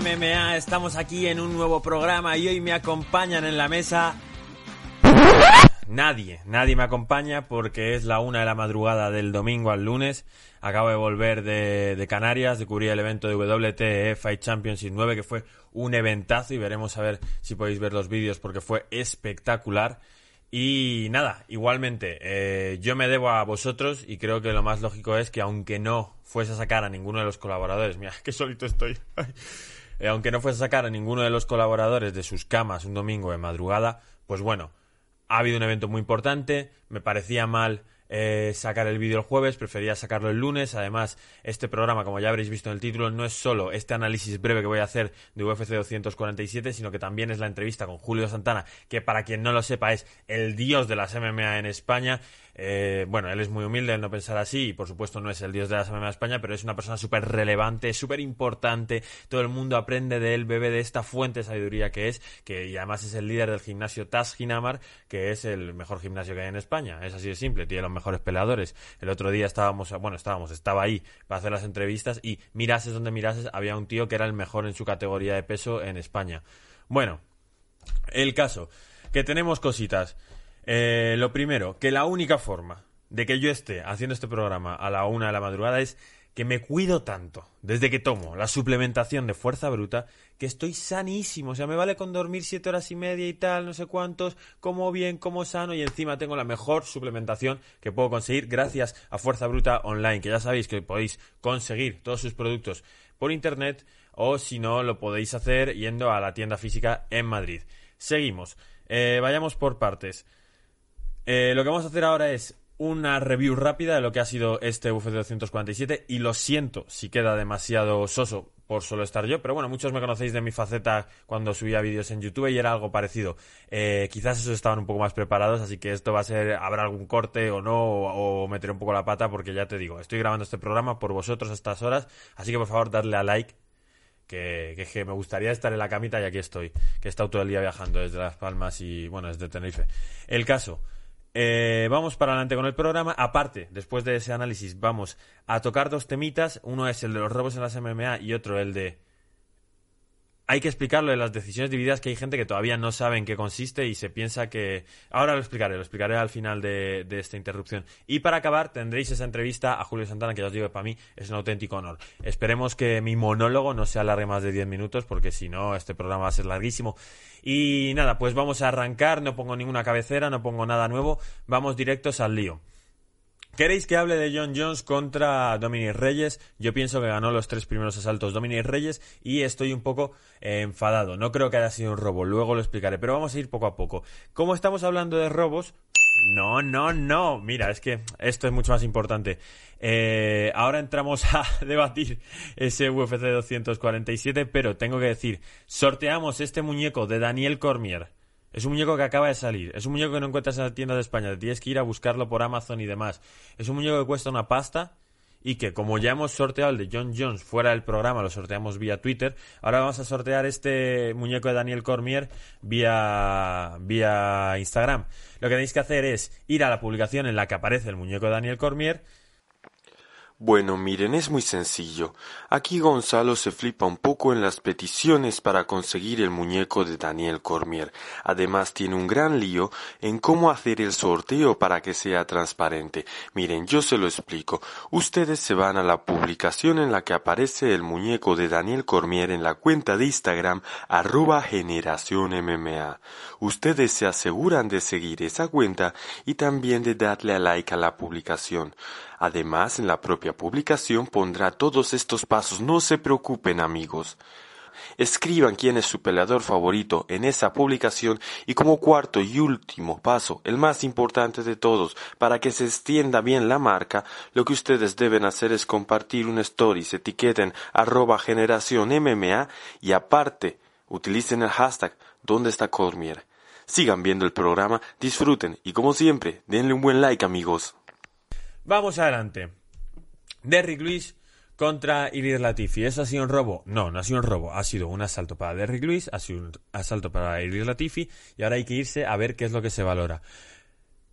MMA, estamos aquí en un nuevo programa y hoy me acompañan en la mesa... Nadie, nadie me acompaña porque es la una de la madrugada del domingo al lunes. Acabo de volver de, Canarias, de cubrir el evento de WTE Fight Championship 9, que fue un eventazo y veremos a ver si podéis ver los vídeos porque fue espectacular. Y nada, igualmente, eh, yo me debo a vosotros y creo que lo más lógico es que aunque no fuese a sacar a ninguno de los colaboradores, mira, que solito estoy, eh, aunque no fuese a sacar a ninguno de los colaboradores de sus camas un domingo de madrugada, pues bueno, ha habido un evento muy importante, me parecía mal eh, sacar el vídeo el jueves, prefería sacarlo el lunes. Además, este programa, como ya habréis visto en el título, no es solo este análisis breve que voy a hacer de UFC 247, sino que también es la entrevista con Julio Santana, que para quien no lo sepa es el dios de las MMA en España eh, bueno, él es muy humilde, él no pensar así, y por supuesto no es el dios de la MMA de España, pero es una persona súper relevante, súper importante, todo el mundo aprende de él, bebe de esta fuente de sabiduría que es, que y además es el líder del gimnasio Taz Ginamar, que es el mejor gimnasio que hay en España, es así de simple, tiene los mejores peleadores. El otro día estábamos, bueno, estábamos, estaba ahí para hacer las entrevistas y mirases donde mirases, había un tío que era el mejor en su categoría de peso en España. Bueno, el caso, que tenemos cositas. Eh, lo primero, que la única forma de que yo esté haciendo este programa a la una de la madrugada es que me cuido tanto desde que tomo la suplementación de fuerza bruta que estoy sanísimo. O sea, me vale con dormir siete horas y media y tal, no sé cuántos, como bien, como sano y encima tengo la mejor suplementación que puedo conseguir gracias a Fuerza Bruta Online, que ya sabéis que podéis conseguir todos sus productos por internet o si no lo podéis hacer yendo a la tienda física en Madrid. Seguimos. Eh, vayamos por partes. Eh, lo que vamos a hacer ahora es una review rápida de lo que ha sido este UFC 247 y lo siento si queda demasiado soso por solo estar yo, pero bueno, muchos me conocéis de mi faceta cuando subía vídeos en YouTube y era algo parecido. Eh, quizás esos estaban un poco más preparados, así que esto va a ser, habrá algún corte o no, o, meteré un poco la pata, porque ya te digo, estoy grabando este programa por vosotros a estas horas, así que por favor darle a like, que, que, que, me gustaría estar en la camita y aquí estoy, que he estado todo el día viajando desde Las Palmas y bueno, desde Tenerife. El caso, eh, vamos para adelante con el programa. Aparte, después de ese análisis, vamos a tocar dos temitas. Uno es el de los robos en las MMA y otro el de hay que explicarlo de las decisiones divididas que hay gente que todavía no sabe en qué consiste y se piensa que... Ahora lo explicaré, lo explicaré al final de, esta interrupción. Y para acabar tendréis esa entrevista a Julio Santana que ya os digo que para mí es un auténtico honor. Esperemos que mi monólogo no se alargue más de 10 minutos porque si no este programa va a ser larguísimo. Y nada, pues vamos a arrancar, no pongo ninguna cabecera, no pongo nada nuevo, vamos directos al lío. ¿Queréis que hable de John Jones contra Dominic Reyes? Yo pienso que ganó los tres primeros asaltos Dominic Reyes y estoy un poco eh, enfadado. No creo que haya sido un robo, luego lo explicaré, pero vamos a ir poco a poco. Como estamos hablando de robos, no, no, no. Mira, es que esto es mucho más importante. Eh, ahora entramos a debatir ese UFC 247, pero tengo que decir, sorteamos este muñeco de Daniel Cormier es un muñeco que acaba de salir. Es un muñeco que no encuentras en la tienda de España. Tienes que ir a buscarlo por Amazon y demás. Es un muñeco que cuesta una pasta y que como ya hemos sorteado el de John Jones fuera del programa, lo sorteamos vía Twitter, ahora vamos a sortear este muñeco de Daniel Cormier vía, vía Instagram. Lo que tenéis que hacer es ir a la publicación en la que aparece el muñeco de Daniel Cormier, bueno, miren, es muy sencillo. Aquí Gonzalo se flipa un poco en las peticiones para conseguir el muñeco de Daniel Cormier. Además tiene un gran lío en cómo hacer el sorteo para que sea transparente. Miren, yo se lo explico. Ustedes se van a la publicación en la que aparece el muñeco de Daniel Cormier en la cuenta de Instagram arroba generación MMA. Ustedes se aseguran de seguir esa cuenta y también de darle a like a la publicación. Además, en la propia publicación pondrá todos estos pasos. No se preocupen, amigos. Escriban quién es su peleador favorito en esa publicación y como cuarto y último paso, el más importante de todos, para que se extienda bien la marca, lo que ustedes deben hacer es compartir un story, se etiqueten arroba generación y aparte utilicen el hashtag ¿Dónde está Cormier? Sigan viendo el programa, disfruten y como siempre, denle un buen like amigos. Vamos adelante. Derrick Lewis contra Ilir Latifi. ¿Eso ha sido un robo? No, no ha sido un robo. Ha sido un asalto para Derrick Lewis, ha sido un asalto para Ilir Latifi y ahora hay que irse a ver qué es lo que se valora.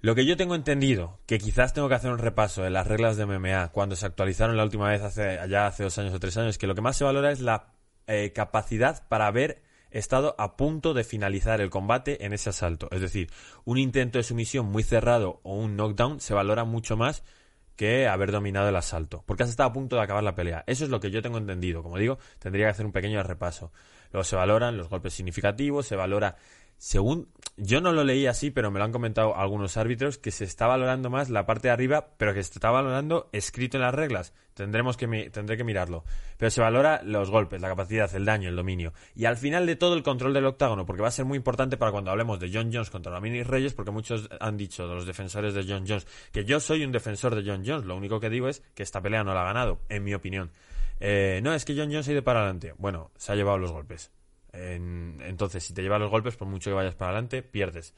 Lo que yo tengo entendido, que quizás tengo que hacer un repaso de las reglas de MMA cuando se actualizaron la última vez hace, allá hace dos años o tres años, que lo que más se valora es la eh, capacidad para haber estado a punto de finalizar el combate en ese asalto. Es decir, un intento de sumisión muy cerrado o un knockdown se valora mucho más que haber dominado el asalto, porque has estado a punto de acabar la pelea. Eso es lo que yo tengo entendido. Como digo, tendría que hacer un pequeño repaso. Luego se valoran los golpes significativos, se valora según yo no lo leí así, pero me lo han comentado algunos árbitros que se está valorando más la parte de arriba, pero que se está valorando escrito en las reglas. Tendremos que tendré que mirarlo. Pero se valora los golpes, la capacidad, el daño, el dominio y al final de todo el control del octágono, porque va a ser muy importante para cuando hablemos de John Jones contra Ramírez Reyes, porque muchos han dicho los defensores de John Jones que yo soy un defensor de John Jones. Lo único que digo es que esta pelea no la ha ganado, en mi opinión. Eh, no, es que John Jones ha ido para adelante. Bueno, se ha llevado los golpes entonces, si te lleva los golpes, por mucho que vayas para adelante, pierdes.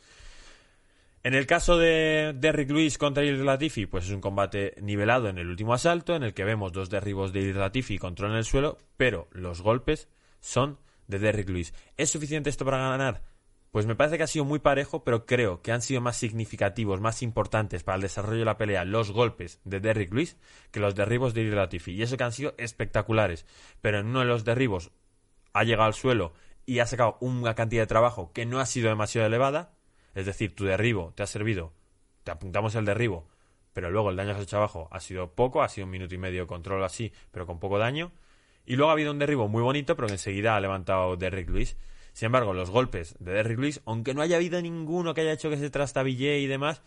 En el caso de Derrick Lewis contra Latifi, pues es un combate nivelado en el último asalto, en el que vemos dos derribos de Ilir Latifi y control en el suelo, pero los golpes son de Derrick Lewis. ¿Es suficiente esto para ganar? Pues me parece que ha sido muy parejo, pero creo que han sido más significativos, más importantes para el desarrollo de la pelea los golpes de Derrick Lewis que los derribos de Latifi. Y eso que han sido espectaculares. Pero en uno de los derribos ha llegado al suelo y ha sacado una cantidad de trabajo que no ha sido demasiado elevada, es decir, tu derribo te ha servido, te apuntamos el derribo, pero luego el daño que has hecho abajo ha sido poco, ha sido un minuto y medio de control así, pero con poco daño, y luego ha habido un derribo muy bonito, pero que enseguida ha levantado Derrick Lewis. Sin embargo, los golpes de Derrick Lewis, aunque no haya habido ninguno que haya hecho que se trastabille y demás,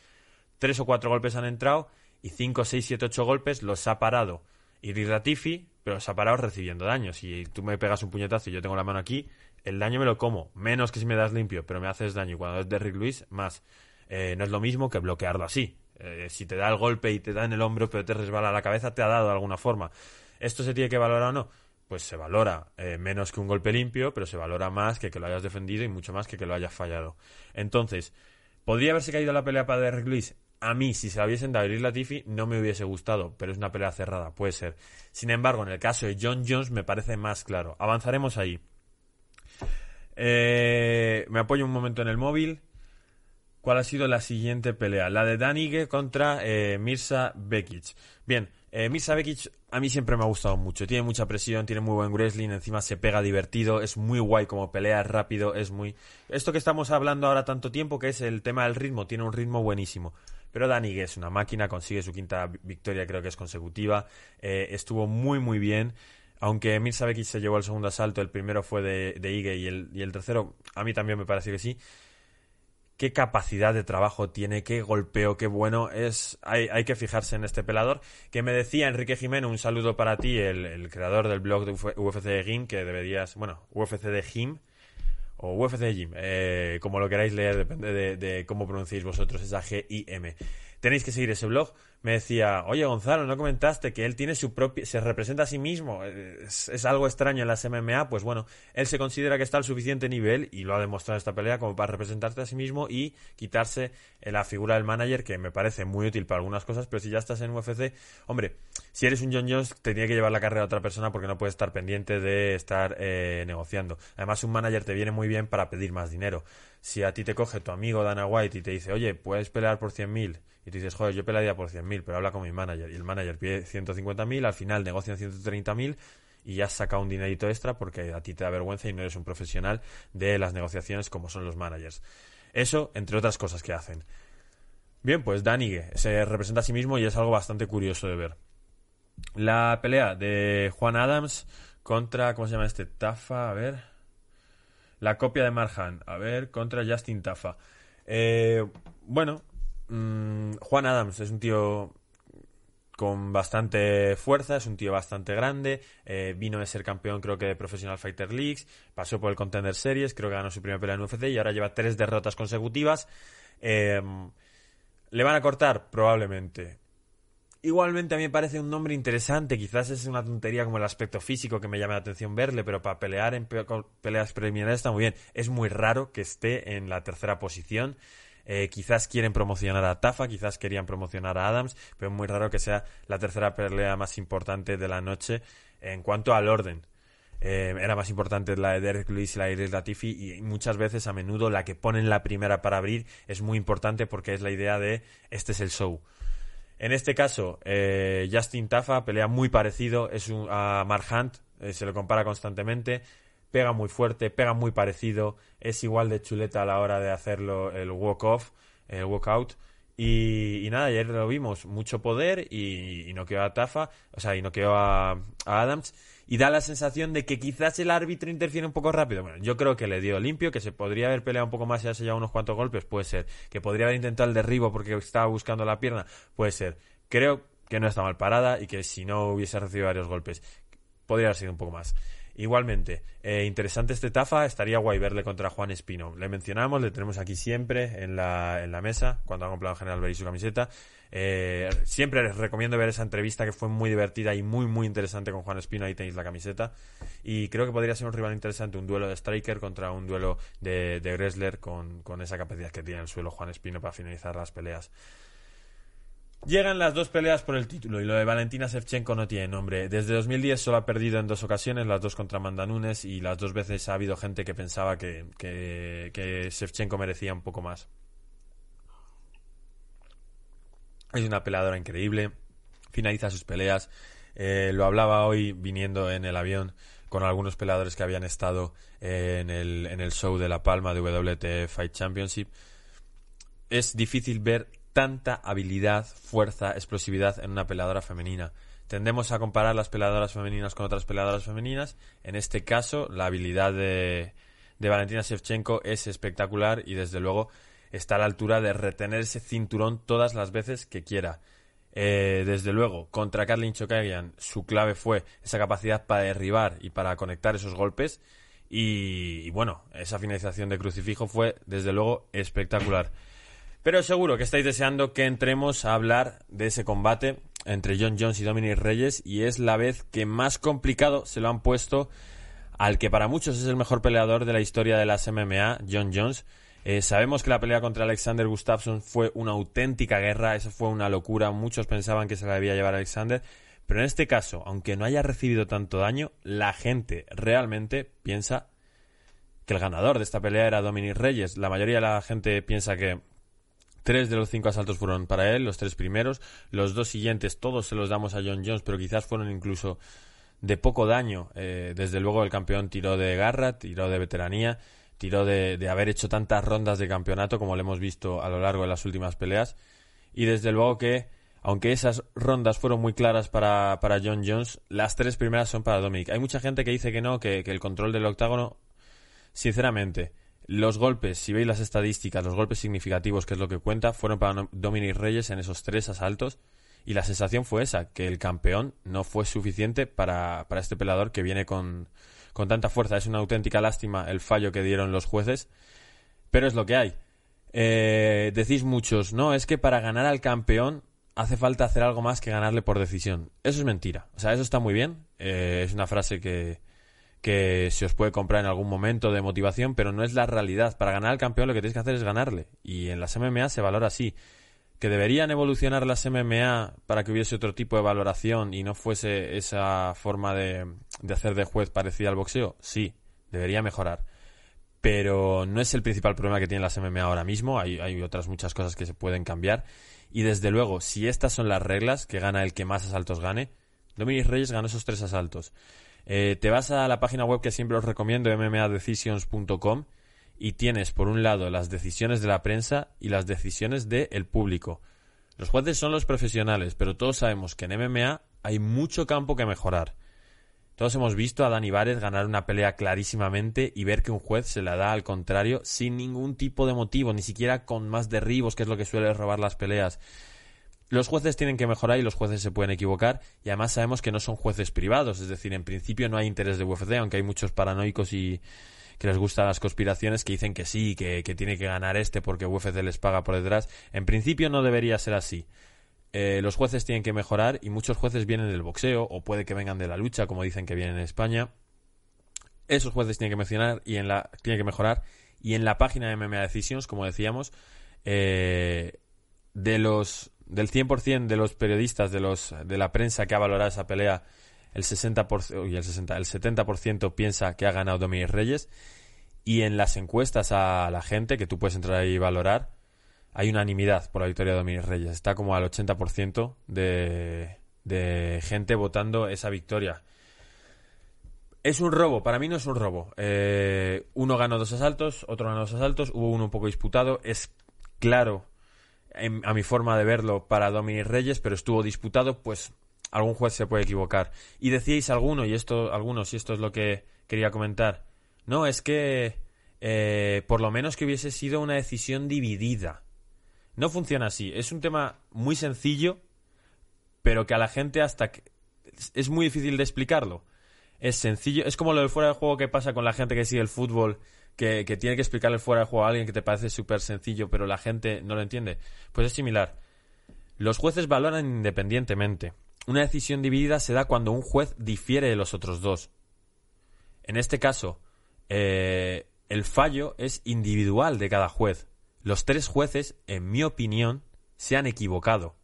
tres o cuatro golpes han entrado y cinco, seis, siete, ocho golpes los ha parado Iris Ratifi, pero se ha parado recibiendo daño. Si tú me pegas un puñetazo y yo tengo la mano aquí, el daño me lo como. Menos que si me das limpio, pero me haces daño. Y cuando es Derrick Lewis, más. Eh, no es lo mismo que bloquearlo así. Eh, si te da el golpe y te da en el hombro, pero te resbala la cabeza, te ha dado de alguna forma. ¿Esto se tiene que valorar o no? Pues se valora eh, menos que un golpe limpio, pero se valora más que que lo hayas defendido y mucho más que que lo hayas fallado. Entonces, ¿podría haberse caído la pelea para Derrick Lewis? A mí, si se la hubiesen dado a Latifi, no me hubiese gustado, pero es una pelea cerrada, puede ser. Sin embargo, en el caso de John Jones me parece más claro. Avanzaremos ahí. Eh, me apoyo un momento en el móvil. ¿Cuál ha sido la siguiente pelea? La de Danige contra eh, Mirza Bekic. Bien, eh, Mirza Bekic a mí siempre me ha gustado mucho. Tiene mucha presión, tiene muy buen wrestling, encima se pega divertido, es muy guay como pelea, es rápido, es muy... Esto que estamos hablando ahora tanto tiempo, que es el tema del ritmo, tiene un ritmo buenísimo. Pero Danig es una máquina, consigue su quinta victoria, creo que es consecutiva. Eh, estuvo muy, muy bien. Aunque Mirza Bekic se llevó el segundo asalto, el primero fue de, de Ige y el, tercero, a mí también me parece que sí qué capacidad de trabajo tiene, qué golpeo, qué bueno es. Hay, que fijarse en este pelador. Que me decía Enrique Jimeno, un saludo para ti, el, creador del blog de UFC de Gym, que deberías, bueno, UFC de Gym, o UFC Gym, eh, como lo queráis leer, depende de, cómo pronunciéis vosotros esa G-I-M. Tenéis que seguir ese blog me decía, oye Gonzalo, ¿no comentaste que él tiene su propia, se representa a sí mismo? Es, algo extraño en las MMA, pues bueno, él se considera que está al suficiente nivel y lo ha demostrado en esta pelea como para representarte a sí mismo y quitarse la figura del manager que me parece muy útil para algunas cosas, pero si ya estás en UFC, hombre, si eres un John Jones te tiene que llevar la carrera a otra persona porque no puedes estar pendiente de estar eh, negociando. Además un manager te viene muy bien para pedir más dinero. Si a ti te coge tu amigo Dana White y te dice, oye, puedes pelear por 100.000 y tú dices, joder, yo pelearía por 100.000, pero habla con mi manager. Y el manager pide 150.000, al final negocian 130.000 y ya has sacado un dinerito extra porque a ti te da vergüenza y no eres un profesional de las negociaciones como son los managers. Eso, entre otras cosas que hacen. Bien, pues Danigue se representa a sí mismo y es algo bastante curioso de ver. La pelea de Juan Adams contra, ¿cómo se llama este? Tafa, a ver. La copia de Marhan, a ver, contra Justin Tafa. Eh, bueno, Mm, Juan Adams es un tío con bastante fuerza, es un tío bastante grande, eh, vino de ser campeón creo que de Professional Fighter Leagues, pasó por el Contender Series, creo que ganó su primera pelea en UFC y ahora lleva tres derrotas consecutivas. Em, ¿Le van a cortar? Probablemente. Igualmente a mí me parece un nombre interesante, quizás es una tontería como el aspecto físico que me llama la atención verle, pero para pelear en peleas preliminares está muy bien. Es muy raro que esté en la tercera posición. Eh, quizás quieren promocionar a Tafa, quizás querían promocionar a Adams, pero es muy raro que sea la tercera pelea más importante de la noche en cuanto al orden. Eh, era más importante la de Derek Lewis y la de Iris Latifi y muchas veces a menudo la que ponen la primera para abrir es muy importante porque es la idea de este es el show. En este caso, eh, Justin Tafa pelea muy parecido es un, a Mark Hunt, eh, se lo compara constantemente, pega muy fuerte, pega muy parecido, es igual de chuleta a la hora de hacerlo el walk-off, el walk-out. Y, nada, ayer lo vimos, mucho poder y, no quedó a Tafa, o sea, y no quedó a, a, Adams. Y da la sensación de que quizás el árbitro interfiere un poco rápido. Bueno, yo creo que le dio limpio, que se podría haber peleado un poco más y haberse llevado unos cuantos golpes, puede ser. Que podría haber intentado el derribo porque estaba buscando la pierna, puede ser. Creo que no está mal parada y que si no hubiese recibido varios golpes, podría haber sido un poco más. Igualmente, eh, interesante este Tafa, estaría guay verle contra Juan Espino. Le mencionamos, le tenemos aquí siempre en la, en la mesa, cuando ha comprado General Beri su camiseta. Eh, siempre les recomiendo ver esa entrevista que fue muy divertida y muy, muy interesante con Juan Espino, ahí tenéis la camiseta. Y creo que podría ser un rival interesante, un duelo de striker contra un duelo de, de wrestler con, con esa capacidad que tiene el suelo Juan Espino para finalizar las peleas. Llegan las dos peleas por el título y lo de Valentina Shevchenko no tiene nombre. Desde 2010 solo ha perdido en dos ocasiones, las dos contra Amanda Nunes y las dos veces ha habido gente que pensaba que, que, Shevchenko merecía un poco más. Es una peleadora increíble, finaliza sus peleas. Eh, lo hablaba hoy viniendo en el avión con algunos peleadores que habían estado en, el, en el show de La Palma de WT Fight Championship. Es difícil ver tanta habilidad, fuerza, explosividad en una peleadora femenina. Tendemos a comparar las peleadoras femeninas con otras peleadoras femeninas. En este caso, la habilidad de, de Valentina Shevchenko es espectacular y desde luego está a la altura de retener ese cinturón todas las veces que quiera. Eh, desde luego, contra Kathleen Chokagian su clave fue esa capacidad para derribar y para conectar esos golpes. Y, y bueno, esa finalización de crucifijo fue desde luego espectacular. Pero seguro que estáis deseando que entremos a hablar de ese combate entre John Jones y Dominic Reyes y es la vez que más complicado se lo han puesto al que para muchos es el mejor peleador de la historia de las MMA, John Jones. Eh, sabemos que la pelea contra Alexander Gustafsson fue una auténtica guerra, eso fue una locura, muchos pensaban que se la debía llevar Alexander, pero en este caso, aunque no haya recibido tanto daño, la gente realmente piensa que el ganador de esta pelea era Dominic Reyes. La mayoría de la gente piensa que Tres de los cinco asaltos fueron para él, los tres primeros. Los dos siguientes todos se los damos a John Jones, pero quizás fueron incluso de poco daño. Eh, desde luego el campeón tiró de garra, tiró de veteranía, tiró de, haber hecho tantas rondas de campeonato como lo hemos visto a lo largo de las últimas peleas. Y desde luego que, aunque esas rondas fueron muy claras para, para John Jones, las tres primeras son para Dominic. Hay mucha gente que dice que no, que, que el control del octágono, sinceramente, los golpes, si veis las estadísticas, los golpes significativos, que es lo que cuenta, fueron para Dominic Reyes en esos tres asaltos. Y la sensación fue esa, que el campeón no fue suficiente para, para este pelador que viene con, con tanta fuerza. Es una auténtica lástima el fallo que dieron los jueces, pero es lo que hay. Eh, decís muchos, no, es que para ganar al campeón hace falta hacer algo más que ganarle por decisión. Eso es mentira. O sea, eso está muy bien. Eh, es una frase que, que se os puede comprar en algún momento de motivación, pero no es la realidad. Para ganar al campeón lo que tenéis que hacer es ganarle. Y en las MMA se valora así. ¿Que deberían evolucionar las MMA para que hubiese otro tipo de valoración y no fuese esa forma de, de hacer de juez parecida al boxeo? Sí, debería mejorar. Pero no es el principal problema que tienen las MMA ahora mismo. Hay, hay otras muchas cosas que se pueden cambiar. Y desde luego, si estas son las reglas, que gana el que más asaltos gane, Dominic Reyes ganó esos tres asaltos. Eh, te vas a la página web que siempre os recomiendo, mmadecisions.com, y tienes por un lado las decisiones de la prensa y las decisiones del público. Los jueces son los profesionales, pero todos sabemos que en MMA hay mucho campo que mejorar. Todos hemos visto a Dani Vares ganar una pelea clarísimamente y ver que un juez se la da al contrario sin ningún tipo de motivo, ni siquiera con más derribos, que es lo que suele robar las peleas. Los jueces tienen que mejorar y los jueces se pueden equivocar y además sabemos que no son jueces privados, es decir, en principio no hay interés de UFC, aunque hay muchos paranoicos y que les gustan las conspiraciones que dicen que sí, que, tiene que ganar este porque UFC les paga por detrás. En principio no debería ser así. Eh, los jueces tienen que mejorar y muchos jueces vienen del boxeo o puede que vengan de la lucha, como dicen que vienen en España. Esos jueces tienen que mencionar y en la tienen que mejorar y en la página de MMA Decisions, como decíamos, eh, de los del 100% de los periodistas, de, los, de la prensa que ha valorado esa pelea, el 60% y el, 60, el 70% piensa que ha ganado Dominic Reyes. Y en las encuestas a la gente, que tú puedes entrar ahí y valorar, hay unanimidad por la victoria de Dominic Reyes. Está como al 80% de, de gente votando esa victoria. Es un robo, para mí no es un robo. Eh, uno ganó dos asaltos, otro ganó dos asaltos, hubo uno un poco disputado. Es claro, a mi forma de verlo, para Dominic Reyes, pero estuvo disputado, pues algún juez se puede equivocar. Y decíais alguno, y esto, algunos, y esto es lo que quería comentar. No, es que eh, por lo menos que hubiese sido una decisión dividida. No funciona así. Es un tema muy sencillo, pero que a la gente hasta que... es muy difícil de explicarlo es sencillo. Es como lo del fuera de juego que pasa con la gente que sigue el fútbol, que, tiene que explicarle fuera de juego a alguien que te parece súper sencillo, pero la gente no lo entiende. Pues es similar. Los jueces valoran independientemente. Una decisión dividida se da cuando un juez difiere de los otros dos. En este caso, eh, el fallo es individual de cada juez. Los tres jueces, en mi opinión, se han equivocado.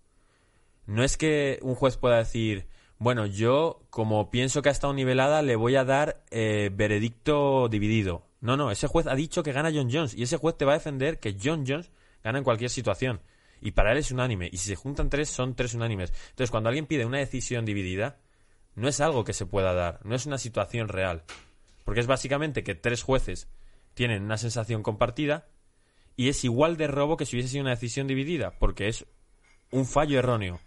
No es que un juez pueda decir, bueno, yo, como pienso que ha estado nivelada, le voy a dar eh, veredicto dividido. No, no, ese juez ha dicho que gana John Jones y ese juez te va a defender que John Jones gana en cualquier situación. Y para él es unánime. Y si se juntan tres, son tres unánimes. Entonces, cuando alguien pide una decisión dividida, no es algo que se pueda dar, no es una situación real. Porque es básicamente que tres jueces tienen una sensación compartida y es igual de robo que si hubiese sido una decisión dividida, porque es un fallo erróneo.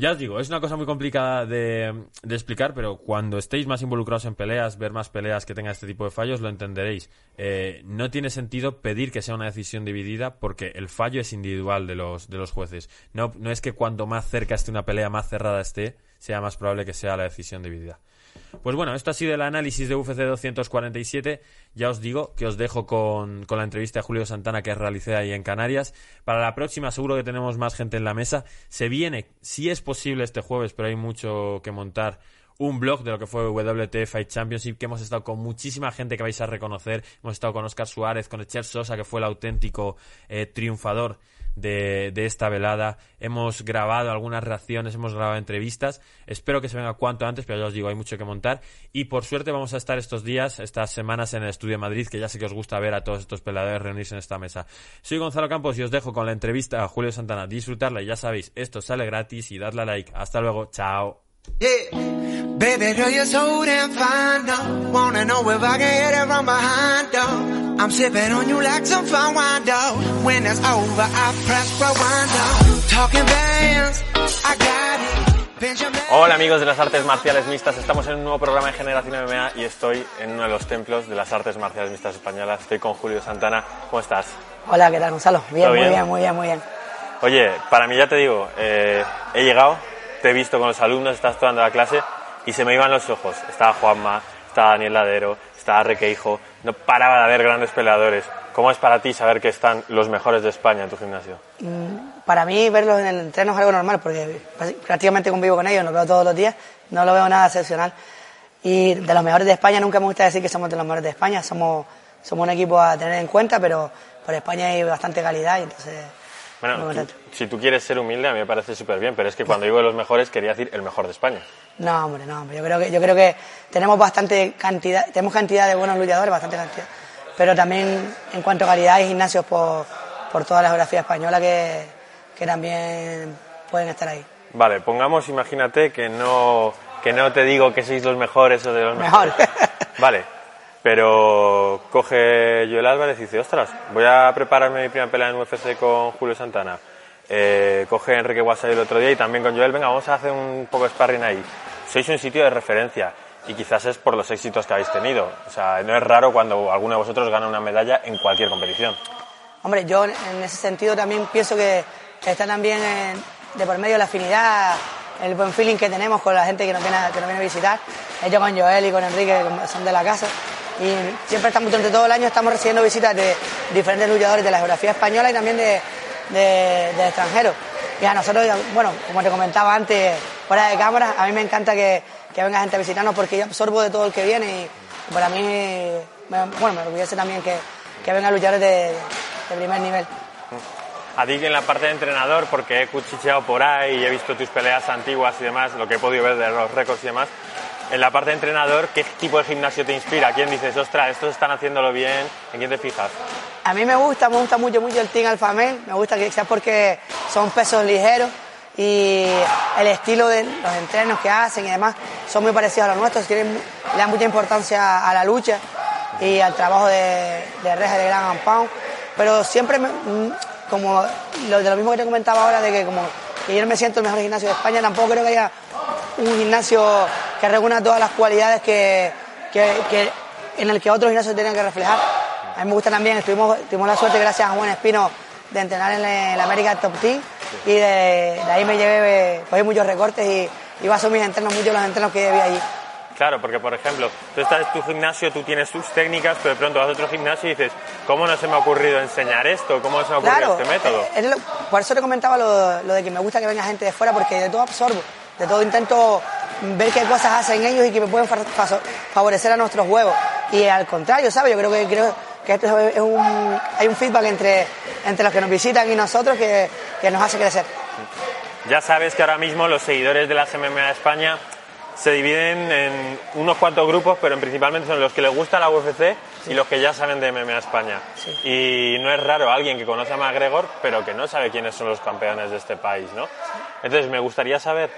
Ya os digo, es una cosa muy complicada de, explicar, pero cuando estéis más involucrados en peleas, ver más peleas que tengan este tipo de fallos, lo entenderéis. Eh, no tiene sentido pedir que sea una decisión dividida porque el fallo es individual de los, de los jueces. No, no es que cuanto más cerca esté una pelea, más cerrada esté, sea más probable que sea la decisión dividida. Pues bueno, esto ha sido el análisis de UFC 247. Ya os digo que os dejo con, la entrevista de Julio Santana que realicé ahí en Canarias. Para la próxima seguro que tenemos más gente en la mesa. Se viene, si es posible este jueves, pero hay mucho que montar un blog de lo que fue WT Fight Championship, que hemos estado con muchísima gente que vais a reconocer. Hemos estado con Oscar Suárez, con Echer Sosa, que fue el auténtico eh, triunfador de, esta velada. Hemos grabado algunas reacciones, hemos grabado entrevistas. Espero que se venga cuanto antes, pero ya os digo, hay mucho que montar. Y por suerte vamos a estar estos días, estas semanas en el estudio de Madrid, que ya sé que os gusta ver a todos estos peleadores reunirse en esta mesa. Soy Gonzalo Campos y os dejo con la entrevista a Julio Santana. Disfrutarla y ya sabéis, esto sale gratis y dadle a like. Hasta luego, chao. Hola amigos de las artes marciales mixtas, estamos en un nuevo programa de Generación MMA y estoy en uno de los templos de las artes marciales mixtas españolas. Estoy con Julio Santana. ¿Cómo estás? Hola, ¿qué tal Gonzalo? Bien, muy bien, muy bien, muy bien. Oye, para mí ya te digo, eh, he llegado, te he visto con los alumnos, estás tomando la clase y se me iban los ojos. Estaba Juanma, estaba Daniel Ladero, estaba Requeijo, no paraba de haber grandes peleadores. ¿Cómo es para ti saber que están los mejores de España en tu gimnasio? Mm, para mí verlos en el entreno es algo normal porque prácticamente convivo con ellos, los veo todos los días, no lo veo nada excepcional. Y de los mejores de España nunca me gusta decir que somos de los mejores de España, somos, somos un equipo a tener en cuenta, pero por España hay bastante calidad y entonces bueno, si tú quieres ser humilde, a mí me parece súper bien, pero es que cuando digo de los mejores, quería decir el mejor de España. No, hombre, no, hombre. Yo creo que, yo creo que tenemos bastante cantidad, tenemos cantidad de buenos luchadores, bastante cantidad. Pero también en cuanto a calidad hay gimnasios por, por toda la geografía española que, que también pueden estar ahí. Vale, pongamos, imagínate que no, que no te digo que sois los mejores o de los mejores. Vale, pero coge Joel Álvarez y dice, ostras, voy a prepararme mi primera pelea en UFC con Julio Santana. Eh, coge Enrique Guasay el otro día y también con Joel, venga, vamos a hacer un poco de sparring ahí. Sois un sitio de referencia y quizás es por los éxitos que habéis tenido. O sea, no es raro cuando alguno de vosotros gana una medalla en cualquier competición. Hombre, yo en ese sentido también pienso que está también de por medio la afinidad, el buen feeling que tenemos con la gente que nos viene, que nos viene a visitar. Ellos con Joel y con Enrique son de la casa y siempre estamos durante todo el año estamos recibiendo visitas de diferentes luchadores de la geografía española y también de, de, extranjeros. Y a nosotros, bueno, como te comentaba antes, fuera de cámara, a mí me encanta que, que venga gente a visitarnos porque yo absorbo de todo el que viene y para mí, bueno, me orgullece también que, que vengan luchadores de, de primer nivel. A ti en la parte de entrenador, porque he cuchicheado por ahí y he visto tus peleas antiguas y demás, lo que he podido ver de los récords y demás, en la parte de entrenador, ¿qué tipo de gimnasio te inspira? ¿Quién dices, ostras, estos están haciéndolo bien? ¿En quién te fijas? A mí me gusta, me gusta mucho, mucho el Team Alpha Me gusta que sea porque son pesos ligeros y el estilo de los entrenos que hacen y demás son muy parecidos a los nuestros, tienen, le dan mucha importancia a la lucha y al trabajo de, de reja de Gran Pound, pero siempre mm, como lo, de lo mismo que te comentaba ahora de que como que yo no me siento el mejor gimnasio de España, tampoco creo que haya un gimnasio que reúna todas las cualidades que, que, en el que otros gimnasios tienen que reflejar. A mí me gusta también, estuvimos, tuvimos la suerte gracias a Juan Espino de entrenar en la, América Top Team y de, ahí me llevé, cogí muchos recortes y, iba a hacer mis entrenos, muchos los entrenos que había allí. Claro, porque por ejemplo, tú estás en tu gimnasio, tú tienes tus técnicas, pero de pronto vas a otro gimnasio y dices, ¿cómo no se me ha ocurrido enseñar esto? ¿Cómo no se me ha ocurrido este método? Eh, por eso te comentaba lo, lo, de que me gusta que venga gente de fuera, porque de todo absorbo, de todo intento ver qué cosas hacen ellos y que me pueden favorecer a nuestros juegos. Y al contrario, ¿sabes? Yo creo que creo que esto es un, hay un feedback entre, entre los que nos visitan y nosotros que, que nos hace crecer. Ya sabes que ahora mismo los seguidores de la MMA España se dividen en unos cuantos grupos, pero principalmente son los que les gusta la UFC y los que ya saben de MMA España. Y no es raro alguien que conoce a McGregor, pero que no sabe quiénes son los campeones de este país, ¿no? Entonces, me gustaría saber,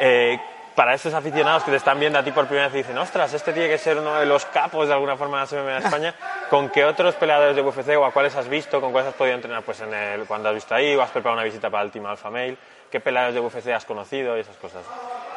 eh, para estos aficionados que te están viendo a ti por primera vez y dicen, ostras, este tiene que ser uno de los capos de alguna forma de la MMA España, ¿con qué otros peleadores de UFC o a cuáles has visto, con cuáles has podido entrenar pues en el, cuando has visto ahí o has preparado una visita para el Team Alpha Male? ¿Qué peleadores de UFC has conocido y esas cosas?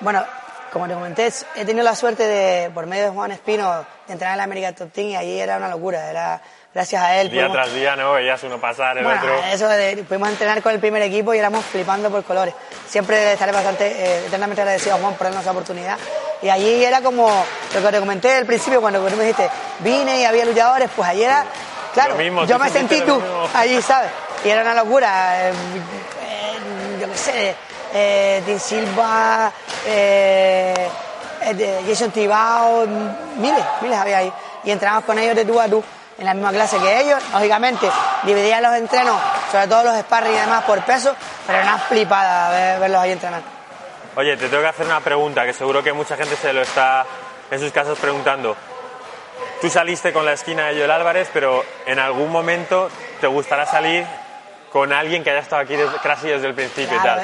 Bueno, como te comenté, he tenido la suerte de, por medio de Juan Espino, de entrar en la América Top Team y allí era una locura. Era, gracias a él. Día tras día, ¿no? Veías uno pasar, el bueno, otro. Eso, de, pudimos entrenar con el primer equipo y éramos flipando por colores. Siempre estaré bastante, eh, eternamente agradecido a Juan por darnos esa oportunidad. Y allí era como lo que te comenté al principio, cuando tú me dijiste, vine y había luchadores, pues allí era, claro, yo me sentí tú allí, ¿sabes? Y era una locura. Eh, eh, yo qué sé eh, Silva, eh, eh Jason Tibao, miles, miles había ahí. Y entramos con ellos de tú a tú, en la misma clase que ellos. Lógicamente, dividían los entrenos, sobre todo los sparring y demás, por peso, pero una flipada verlos ahí entrenar. Oye, te tengo que hacer una pregunta que seguro que mucha gente se lo está en sus casos preguntando. Tú saliste con la esquina de Joel Álvarez, pero en algún momento te gustará salir con alguien que haya estado aquí casi desde el principio y tal.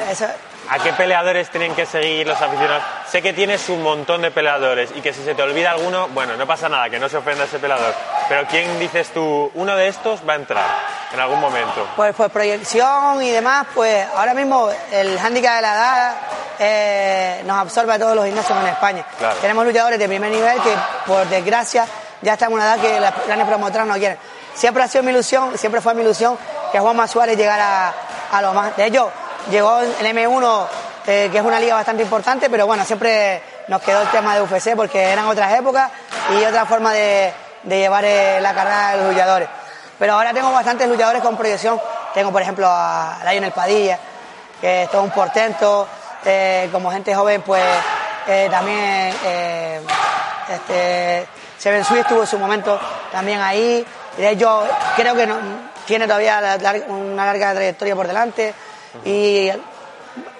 ¿A qué peleadores tienen que seguir los aficionados? Sé que tienes un montón de peleadores y que si se te olvida alguno, bueno, no pasa nada, que no se ofenda ese peleador. Pero ¿quién dices tú, uno de estos va a entrar en algún momento? Pues por proyección y demás, pues ahora mismo el hándicap de la edad eh, nos absorbe a todos los gimnasios en España. Tenemos luchadores de primer nivel que, por desgracia, ya están en una edad que las grandes promotoras no quieren. Siempre ha sido mi ilusión, siempre fue mi ilusión que Juan Suárez llegara a, a lo más. De hecho, llegó el M1, eh, que es una liga bastante importante, pero bueno, siempre nos quedó el tema de UFC porque eran otras épocas y otra forma de, llevar eh, la carrera de los luchadores. Pero ahora tengo bastantes luchadores con proyección. Tengo, por ejemplo, a Lionel Padilla, que es todo un portento. Eh, como gente joven, pues también este, Seven Swift estuvo en su momento también ahí. De hecho, creo que tiene todavía una larga trayectoria por delante. Y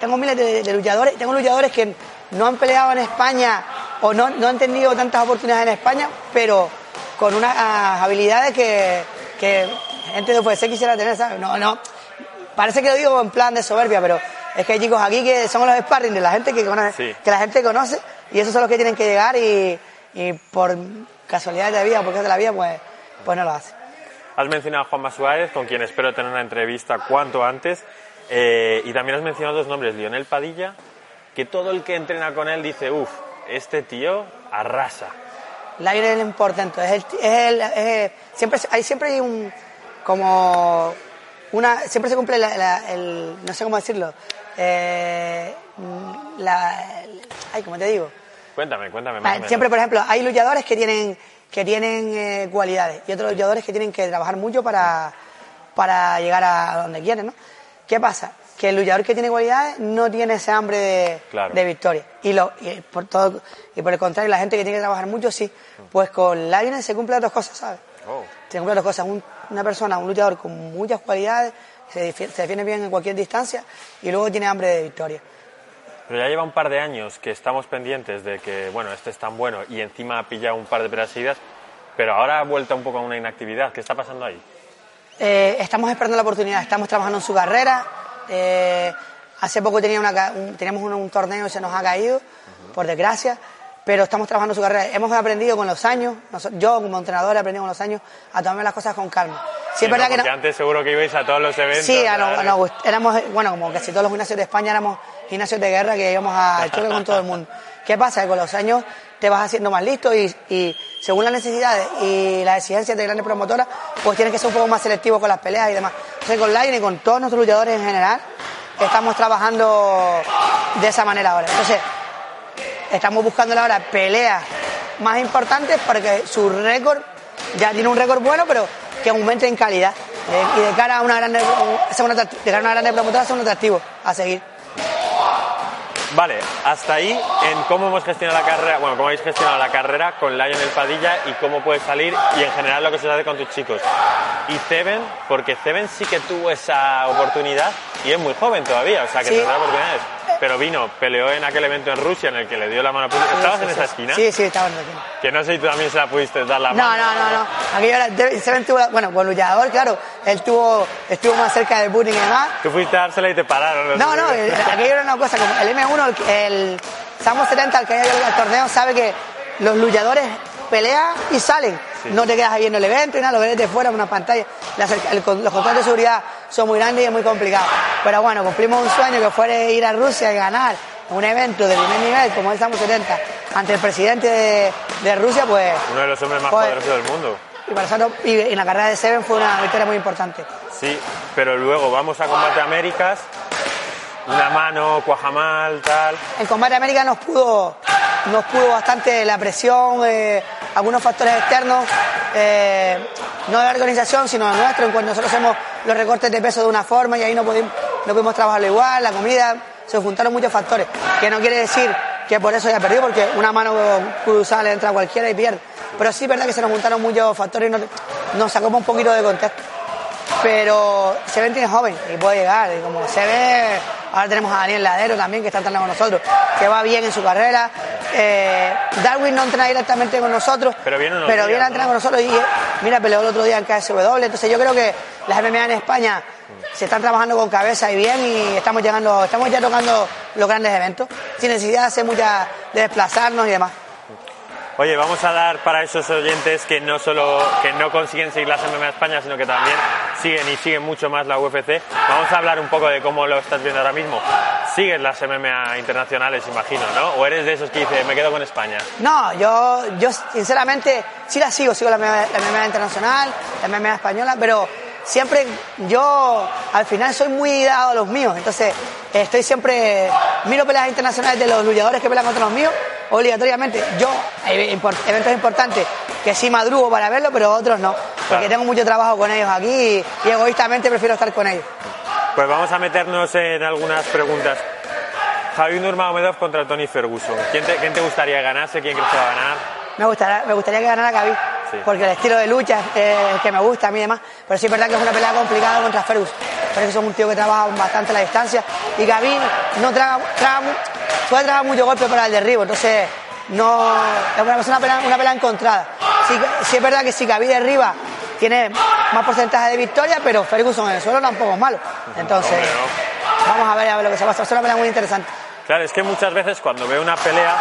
tengo miles de, luchadores, tengo luchadores que no han peleado en España o no, no han tenido tantas oportunidades en España, pero con unas habilidades que, que gente de UFC quisiera tener, ¿sabes? No, no, parece que lo digo en plan de soberbia, pero es que hay chicos aquí que son los sparring de la gente que, conoce, que la gente conoce y esos son los que tienen que llegar y, y por casualidad de vida, porque es de la vida, pues, pues no lo hace. Has mencionado a Juan Suárez, con quien espero tener una entrevista cuanto antes. Eh, y también has mencionado dos nombres, Lionel Padilla, que todo el que entrena con él dice, uff, este tío arrasa. Lionel es importante, es el, es el siempre, hay, siempre hay un, como, una, siempre se cumple el, no sé cómo decirlo, eh, la, ay, ¿cómo te digo? Cuéntame, cuéntame. Más siempre, por ejemplo, hay luchadores que tienen, que tienen eh, cualidades y otros luchadores que tienen que trabajar mucho para, para llegar a donde quieren, ¿no? ¿Qué pasa? Que el luchador que tiene cualidades no tiene ese hambre de, victoria. Y, lo, por todo, y por el contrario, la gente que tiene que trabajar mucho, sí. Pues con Lionel se cumplen dos cosas, ¿sabes? Oh. Se cumplen dos cosas. una persona, un luchador con muchas cualidades, se, se defiende bien en cualquier distancia y luego tiene hambre de victoria. Pero ya lleva un par de años que estamos pendientes de que, bueno, este es tan bueno y encima ha pillado un par de seguidas, pero ahora ha vuelto un poco a una inactividad. ¿Qué está pasando ahí? Eh, estamos esperando la oportunidad, estamos trabajando en su carrera. Eh, Hace poco tenía una, un, teníamos un, torneo y se nos ha caído, por desgracia, pero estamos trabajando su carrera. Hemos aprendido con los años, yo como entrenador he aprendido con los años a tomar las cosas con calma. Sí, es verdad que antes seguro que ibais a todos los eventos. Sí, éramos, bueno, como casi todos los gimnasios de España éramos gimnasios de guerra que íbamos a choque con todo el mundo. ¿Qué pasa? Que con los años te vas haciendo más listo y, y según las necesidades y las exigencias de grandes promotoras, pues tienes que ser un poco más selectivo con las peleas y demás. Entonces con Lion y con todos nuestros luchadores en general, estamos trabajando de esa manera ahora. Entonces, estamos buscando ahora peleas más importantes porque su récord ya tiene un récord bueno, pero que aumente en calidad. Y de cara a una grande, de cara a una grande promotora, es un atractivo a seguir. Vale, hasta ahí en cómo hemos gestionado la carrera, bueno, cómo habéis gestionado la carrera con Lionel Padilla y cómo puedes salir y en general lo que se hace con tus chicos. Y Ceven, porque Ceven sí que tuvo esa oportunidad y es muy joven todavía, o sea que tendrá oportunidades pero vino, peleó en aquel evento en Rusia en el que le dio la mano a Putin. ¿Estabas en esa esquina? Sí, sí, estaba en esa esquina. Que no sé si tú también se la pudiste dar la mano. No, no, no, no. Aquello era, se tuvo, bueno, con luchador, claro, él tuvo, estuvo más cerca de Putin y demás. Tú fuiste a dársela y te pararon. No, no, aquello era una cosa, como el M1, el Samo 70, el que haya ido al torneo, sabe que los luchadores pelean y salen. No te quedas viendo el evento y nada, lo ves de fuera en una pantalla. los controles de seguridad son muy grandes y es muy complicado. Pero bueno, cumplimos un sueño que fue ir a Rusia y ganar un evento de primer nivel como el Samo 70 ante el presidente de, Rusia, pues... Uno de los hombres más pues, poderosos del mundo. Y para nosotros, y en la carrera de Seven fue una victoria muy importante. Sí, pero luego vamos a Combate Américas, una mano, cuajamal, tal. En Combate América nos pudo, nos pudo bastante la presión, eh, algunos factores externos, eh, no de la organización, sino de nuestro, en cuanto nosotros hacemos los recortes de peso de una forma y ahí no pudimos, no pudimos trabajarlo igual, la comida, se juntaron muchos factores, que no quiere decir que por eso haya perdido, porque una mano cruzada le entra a cualquiera y pierde. Pero sí es verdad que se nos juntaron muchos factores y nos, nos sacamos un poquito de contexto. Pero se tiene joven y puede llegar, y como se ve Ahora tenemos a Daniel Ladero también, que está entrenando con nosotros, que va bien en su carrera. Eh, Darwin no entrena directamente con nosotros, pero viene, pero viene a entrenar con nosotros y mira, peleó el otro día en KSW. Entonces yo creo que las MMA en España se están trabajando con cabeza y bien y estamos llegando, estamos ya tocando los grandes eventos, sin necesidad de hacer mucha, de desplazarnos y demás. Oye, vamos a dar para esos oyentes que no solo que no consiguen seguir las MMA España, sino que también siguen y siguen mucho más la UFC. Vamos a hablar un poco de cómo lo estás viendo ahora mismo. Sigues las MMA internacionales, imagino, ¿no? ¿O eres de esos que dice, me quedo con España? No, yo, yo sinceramente sí la sigo, sigo la MMA, internacional, la MMA española, pero siempre yo al final soy muy dado a los míos, entonces estoy siempre, miro peleas internacionales de los luchadores que pelean contra los míos obligatoriamente. Yo, hay eventos importantes que sí madrugo para verlo, pero otros no. Porque tengo mucho trabajo con ellos aquí y, egoístamente prefiero estar con ellos. Pues vamos a meternos en algunas preguntas. Javi Nurmagomedov contra Tony Ferguson. ¿Quién te, ¿Quién te, gustaría ganarse? ¿Quién crees que va a ganar? Me gustaría, me gustaría que ganara Javi, porque el estilo de lucha es el que me gusta a mí y demás. Pero sí es verdad que es una pelea complicada contra Ferguson. Ferguson es un tío que trabaja bastante la distancia y Gaby no traga, traga, puede trabajar mucho golpe para el derribo, entonces no es una, pelea, una pelea encontrada. Sí, es verdad que si Gaby derriba tiene más porcentaje de victoria, pero Ferguson en el suelo tampoco es malo. Entonces, vamos a ver, a ver lo que se pasa. Es una pelea muy interesante. Claro, es que muchas veces cuando veo una pelea,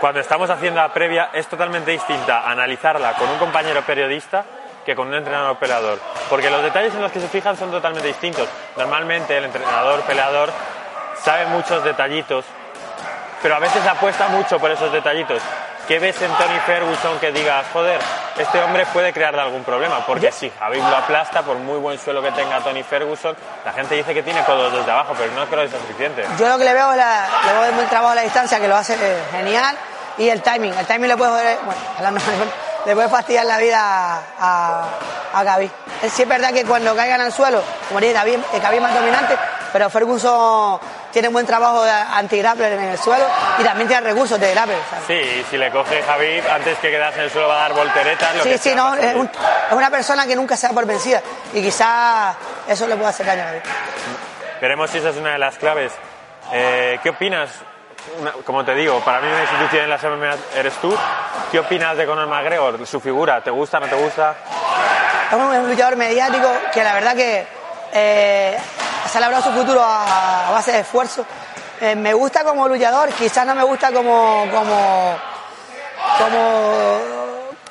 cuando estamos haciendo la previa, es totalmente distinta analizarla con un compañero periodista que con un entrenador peleador. Porque los detalles en los que se fijan son totalmente distintos. Normalmente el entrenador peleador sabe muchos detallitos pero a veces apuesta mucho por esos detallitos. ¿Qué ves en Tony Ferguson que digas, joder, este hombre puede crearle algún problema? Porque si Javi lo aplasta, por muy buen suelo que tenga Tony Ferguson, la gente dice que tiene codos desde abajo, pero no creo que sea suficiente. Yo lo que le veo es la, le veo el trabajo a la distancia, que lo hace eh, genial, y el timing. El timing le puede, bueno, le puede fastidiar la vida a, a Gaby. Sí es verdad que cuando caigan al suelo, como diría Gaby, Gaby es más dominante, pero Ferguson tiene buen trabajo de anti-grappler en el suelo y también tiene recursos de grappler. Sí, si le coge Javi, antes que quedarse en el suelo va a dar volteretas. Lo sí, sí, no, es, una persona que nunca se da por vencida y quizás eso le pueda hacer daño a Javi. Veremos si esa es una de las claves. Eh, ¿Qué opinas? Como te digo, para mí una institución en la MMA eres tú. ¿Qué opinas de Conor McGregor, su figura? ¿Te gusta, no te gusta? Es un luchador mediático que la verdad que eh, se ha labrado su futuro a, base de esfuerzo. Eh, me gusta como luchador, quizás no me gusta como, como,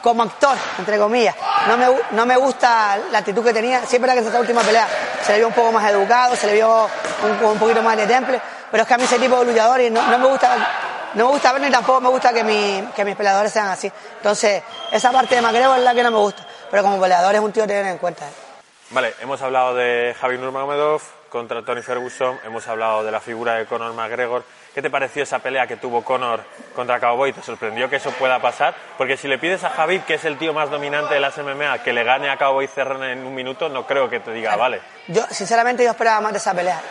como, actor, entre comillas. No me, no me gusta la actitud que tenía. Siempre que en esta última pelea se le vio un poco más educado, se le vio un, un poquito más de temple, pero es que a mí ese tipo de luchador no, no me gusta no me gusta ver ni tampoco me gusta que, mi, que mis peleadores sean así. Entonces, esa parte de Macreo es la que no me gusta. Pero como peleador es un tío que tener en cuenta. Vale, hemos hablado de Javi Nurmagomedov contra Tony Ferguson, hemos hablado de la figura de Conor McGregor. ¿Qué te pareció esa pelea que tuvo Conor contra Cowboy? ¿Te sorprendió que eso pueda pasar? Porque si le pides a Javi, que es el tío más dominante de las MMA, que le gane a Cowboy Cerrone en un minuto, no creo que te diga, vale. Yo, sinceramente, yo esperaba más de esa pelea.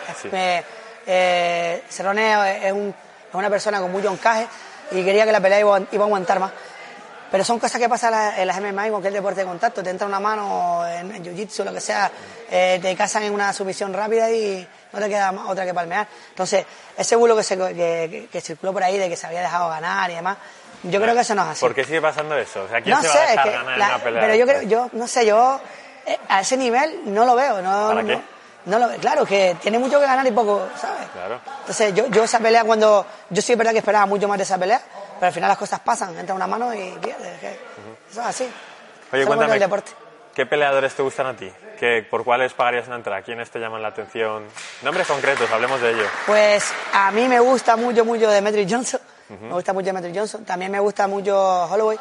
Eh, Cerrone es, un, es, una persona con mucho encaje y quería que la pelea iba, iba a aguantar más. Pero son cosas que pasan en las MMA, en cualquier deporte de contacto. Te entra una mano en, jiu-jitsu, lo que sea, eh, te casan en una sumisión rápida y no te queda otra que palmear. Entonces, ese bulo que, se, que, circuló por ahí de que se había dejado ganar y demás, yo creo que eso no es así. ¿Por qué sigue pasando eso? O sea, ¿quién no se va a dejar ganar en una pelea? Pero yo creo, yo, no sé, yo eh, a ese nivel no lo veo. No, ¿Para qué? No lo, claro, que tiene mucho que ganar y poco, ¿sabes? Claro. Entonces, yo, yo esa pelea cuando. Yo sí es verdad que esperaba mucho más de esa pelea, pero al final las cosas pasan, entra una mano y pierde. Eso es así. Oye, cuéntame, deporte. ¿qué peleadores te gustan a ti? ¿Qué, ¿Por cuáles pagarías una entrada? ¿Quiénes te llaman la atención? Nombres concretos, hablemos de ello. Pues a mí me gusta mucho, mucho Demetri Johnson. Me gusta mucho Demetri Johnson. También me gusta mucho Holloway.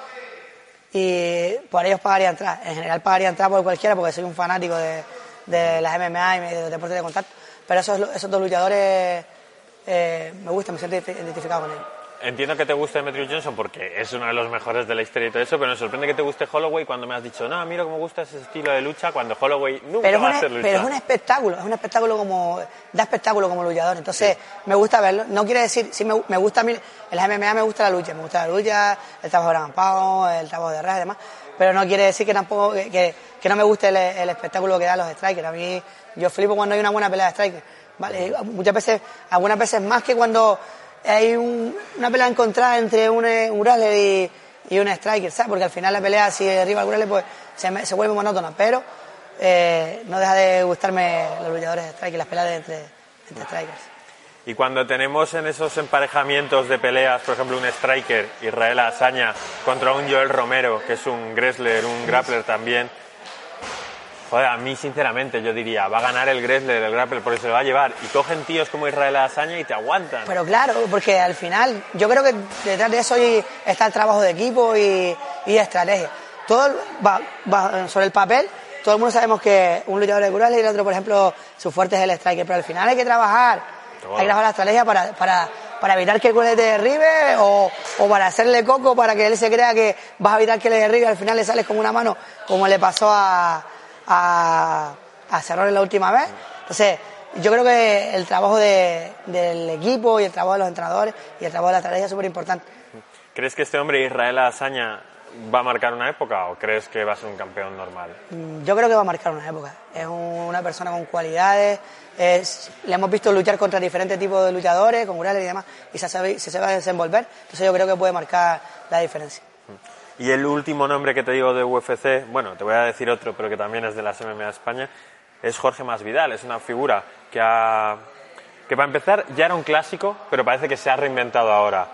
Y por ellos pagaría entrada. En general pagaría entrada por cualquiera porque soy un fanático de, de las MMA y de deportes de contacto. Pero esos, esos dos luchadores eh, me gustan, me siento identificado con ellos. Entiendo que te guste Demetrius Johnson porque es uno de los mejores de la historia y todo eso, pero me sorprende que te guste Holloway cuando me has dicho, no, mira cómo me gusta ese estilo de lucha, cuando Holloway nunca va a ser lucha. Pero es un espectáculo, es un espectáculo como, da espectáculo como luchador, entonces me gusta verlo. No quiere decir, sí me, me gusta a mí, en las MMA me gusta la lucha, me gusta la lucha, el trabajo de rampado, el trabajo de red y demás, pero no quiere decir que tampoco, que, que, no me guste el, el, espectáculo que dan los strikers. A mí, yo flipo cuando hay una buena pelea de strikers, ¿vale? Muchas veces, algunas veces más que cuando hay una pelea encontrada entre un, un y, y, un striker, ¿sabes? Porque al final la pelea, si arriba al pues se, se, vuelve monótona, pero eh, no deja de gustarme los luchadores de striker, las peleas entre, entre strikers. Y cuando tenemos en esos emparejamientos de peleas, por ejemplo, un striker, Israel Asaña, contra un Joel Romero, que es un wrestler, un grappler también, Joder, a mí sinceramente yo diría, va a ganar el Gressler, el Grappler, porque se lo va a llevar. Y cogen tíos como Israel Azaña y te aguantan. Pero claro, porque al final yo creo que detrás de eso está el trabajo de equipo y, y estrategia. Todo va, sobre el papel, todo el mundo sabemos que un luchador de cural y el otro, por ejemplo, su fuerte es el striker, pero al final hay que trabajar, hay la estrategia para, para, para evitar que el cual te derribe o, o, para hacerle coco para que él se crea que vas a evitar que le derribe y al final le sales como una mano, como le pasó a a, a cerrar la última vez. Entonces, yo creo que el trabajo del equipo y el trabajo de los entrenadores y el trabajo de la estrategia es súper importante. ¿Crees que este hombre, Israel Azaña, va a marcar una época o crees que va a ser un campeón normal? Mm, yo creo que va a marcar una época. Es una persona con cualidades, le hemos visto luchar contra diferentes tipos de luchadores, con murales y demás, y se, sabe, se va a desenvolver. Entonces yo creo que puede marcar la diferencia. Y el último nombre que te digo de UFC, bueno, te voy a decir otro, pero que también es de las MMA España, es Jorge Masvidal. Es una figura que ha, que para empezar ya era un clásico, pero parece que se ha reinventado ahora.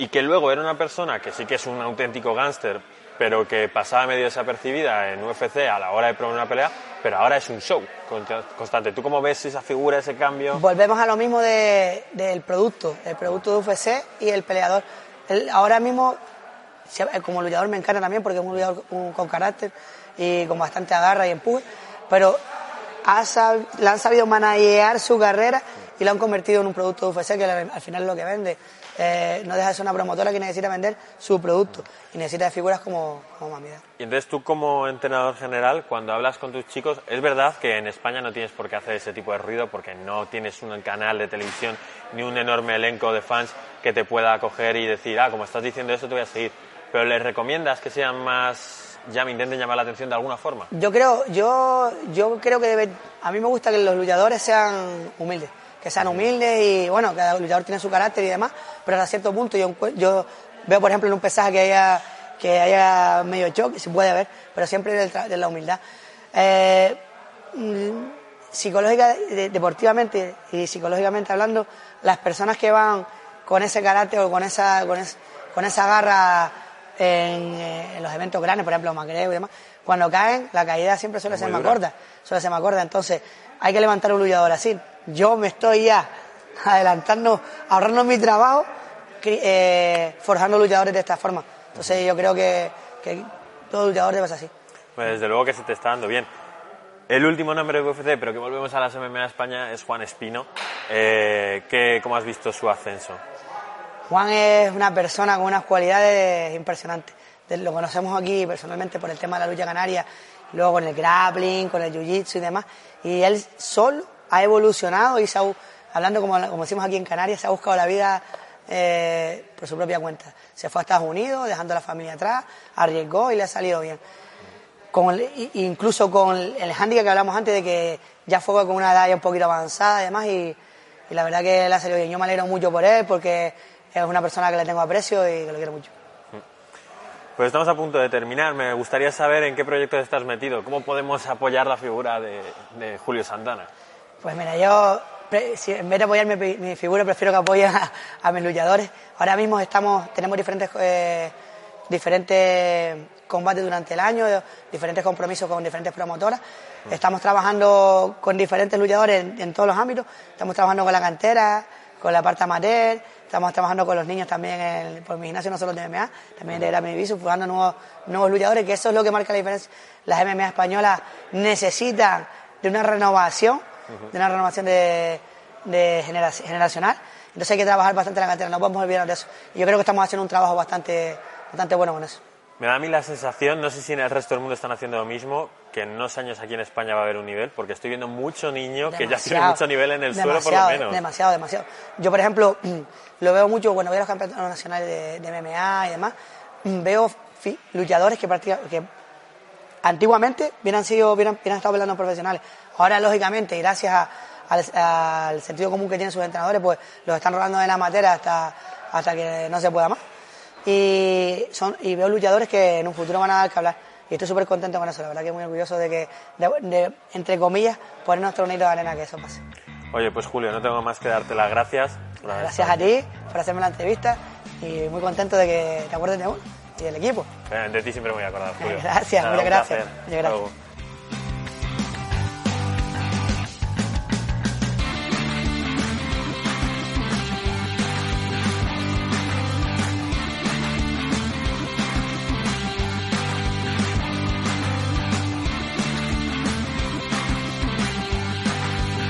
Y que luego era una persona que sí que es un auténtico gángster, pero que pasaba medio desapercibida en UFC a la hora de probar una pelea, pero ahora es un show constante. ¿Tú cómo ves esa figura, ese cambio? Volvemos a lo mismo del producto, el producto de UFC y el peleador. ahora mismo eh, como luchador me encanta también porque es un luchador con carácter y con bastante agarra y empuje, pero ha le han sabido manejar su carrera y lo han convertido en un producto de UFC que al final es lo que vende. Eh, no deja de ser una promotora que necesita vender su producto y necesita de figuras como, como Mamida. Y entonces tú como entrenador general, cuando hablas con tus chicos, es verdad que en España no tienes por qué hacer ese tipo de ruido porque no tienes un canal de televisión ni un enorme elenco de fans que te pueda acoger y decir, ah, como estás diciendo eso te voy a seguir pero les recomiendas que sean más ya me intenten llamar la atención de alguna forma. Yo creo, yo, yo creo que debe, a mí me gusta que los luchadores sean humildes, que sean humildes y bueno, cada luchador tiene su carácter y demás, pero hasta cierto punto yo, yo veo por ejemplo en un pesaje que haya que haya medio choque, se puede ver, pero siempre de la humildad. Eh, psicológica, deportivamente y psicológicamente hablando, las personas que van con ese carácter o con esa, con, esa garra eh, en, los eventos grandes, por ejemplo, Macreo y demás, cuando caen, la caída siempre suele ser más corta, suele ser más corta, entonces hay que levantar un luchador así. Yo me estoy ya adelantando, ahorrando mi trabajo, eh, forjando luchadores de esta forma. Entonces yo creo que, que todo luchador debe ser así. Pues desde luego que se te está dando bien. El último nombre de UFC, pero que volvemos a las MMA España, es Juan Espino. Eh, ¿Cómo has visto su ascenso? Juan es una persona con unas cualidades impresionantes. Lo conocemos aquí personalmente por el tema de la lucha canaria, luego con el grappling, con el jiu-jitsu y demás. Y él solo ha evolucionado y se ha, hablando como, como decimos aquí en Canarias, se ha buscado la vida eh, por su propia cuenta. Se fue a Estados Unidos, dejando la familia atrás, arriesgó y le ha salido bien incluso con el handicap que hablamos antes de que ya fue con una edad ya un poquito avanzada y, y la verdad que él ha salido bien. Yo me alegro mucho por él porque es una persona que le tengo aprecio y que lo quiero mucho. Pues estamos a punto de terminar. Me gustaría saber en qué proyectos estás metido. ¿Cómo podemos apoyar la figura de, Julio Santana? Pues mira, yo en vez de apoyar mi, figura prefiero que apoyen a, mis luchadores. Ahora mismo estamos, tenemos diferentes, eh, diferentes combate durante el año, diferentes compromisos con diferentes promotoras. Estamos trabajando con diferentes luchadores en, todos los ámbitos. Estamos trabajando con la cantera, con la parte amateur, estamos trabajando con los niños también en, por mi gimnasio, no solo de MMA, también de Grammy Visu, buscando nuevos, nuevos luchadores, que eso es lo que marca la diferencia. Las MMA españolas necesitan de una renovación, de una renovación de, de generacional. Entonces hay que trabajar bastante en la cantera, no podemos olvidarnos de eso. Y yo creo que estamos haciendo un trabajo bastante, bastante bueno con eso. Me da a mí la sensación, no sé si en el resto del mundo están haciendo lo mismo, que en unos años aquí en España va a haber un nivel, porque estoy viendo mucho niño que ya tiene mucho nivel en el suelo por lo menos. Demasiado, demasiado. Yo, por ejemplo, lo veo mucho cuando veo los campeonatos nacionales de, MMA y demás, veo luchadores que, que antiguamente hubieran, sido, hubieran, estado peleando profesionales. Ahora, lógicamente, gracias al, sentido común que tienen sus entrenadores, pues los están rolando de la materia hasta, hasta que no se pueda más y, son, y veo luchadores que en un futuro van a dar que hablar. Y estoy súper contento con eso, la verdad que muy orgulloso de que, de, entre comillas, poner nuestro de arena que eso pase. Oye, pues Julio, no tengo más que darte las gracias. gracias a ti por hacerme la entrevista y muy contento de que te acuerdes de uno y del equipo. De ti siempre me voy a acordar, Julio. gracias, muchas gracias. Muchas gracias.